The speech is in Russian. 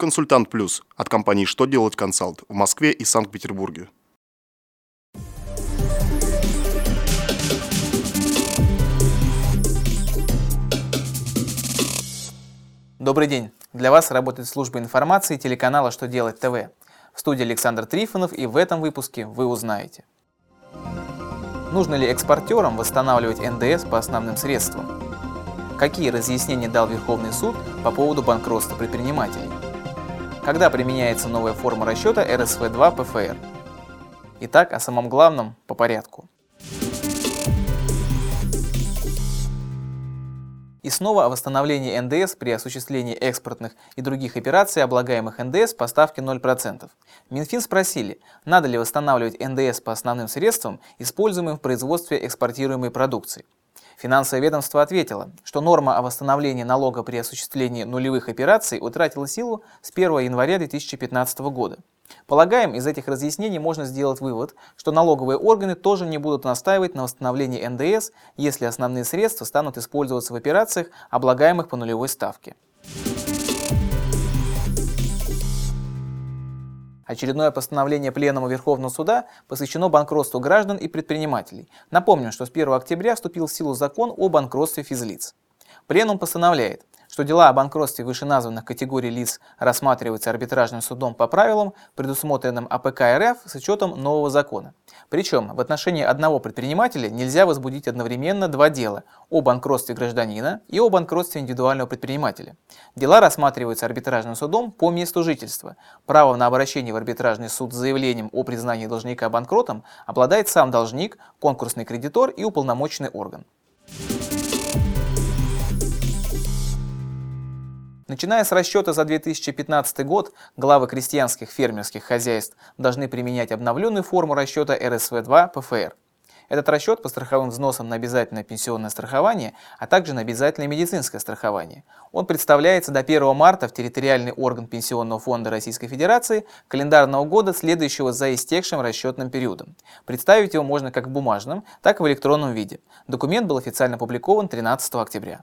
Консультант Плюс от компании «Что делать консалт» в Москве и Санкт-Петербурге. Добрый день! Для вас работает служба информации телеканала «Что делать ТВ». В студии Александр Трифонов и в этом выпуске вы узнаете. Нужно ли экспортерам восстанавливать НДС по основным средствам? Какие разъяснения дал Верховный суд по поводу банкротства предпринимателей? Когда применяется новая форма расчета РСВ-2 ПФР? Итак, о самом главном по порядку. И снова о восстановлении НДС при осуществлении экспортных и других операций, облагаемых НДС по ставке 0%. Минфин спросили, надо ли восстанавливать НДС по основным средствам, используемым в производстве экспортируемой продукции. Финансовое ведомство ответило, что норма о восстановлении налога при осуществлении нулевых операций утратила силу с 1 января 2015 года. Полагаем, из этих разъяснений можно сделать вывод, что налоговые органы тоже не будут настаивать на восстановлении НДС, если основные средства станут использоваться в операциях, облагаемых по нулевой ставке. Очередное постановление Пленума Верховного Суда посвящено банкротству граждан и предпринимателей. Напомню, что с 1 октября вступил в силу закон о банкротстве физлиц. Пленум постановляет, что дела о банкротстве вышеназванных категорий лиц рассматриваются арбитражным судом по правилам, предусмотренным АПК РФ с учетом нового закона. Причем в отношении одного предпринимателя нельзя возбудить одновременно два дела о банкротстве гражданина и о банкротстве индивидуального предпринимателя. Дела рассматриваются арбитражным судом по месту жительства. Право на обращение в арбитражный суд с заявлением о признании должника банкротом обладает сам должник, конкурсный кредитор и уполномоченный орган. Начиная с расчета за 2015 год, главы крестьянских фермерских хозяйств должны применять обновленную форму расчета РСВ-2 ПФР. Этот расчет по страховым взносам на обязательное пенсионное страхование, а также на обязательное медицинское страхование. Он представляется до 1 марта в территориальный орган Пенсионного фонда Российской Федерации календарного года, следующего за истекшим расчетным периодом. Представить его можно как в бумажном, так и в электронном виде. Документ был официально опубликован 13 октября.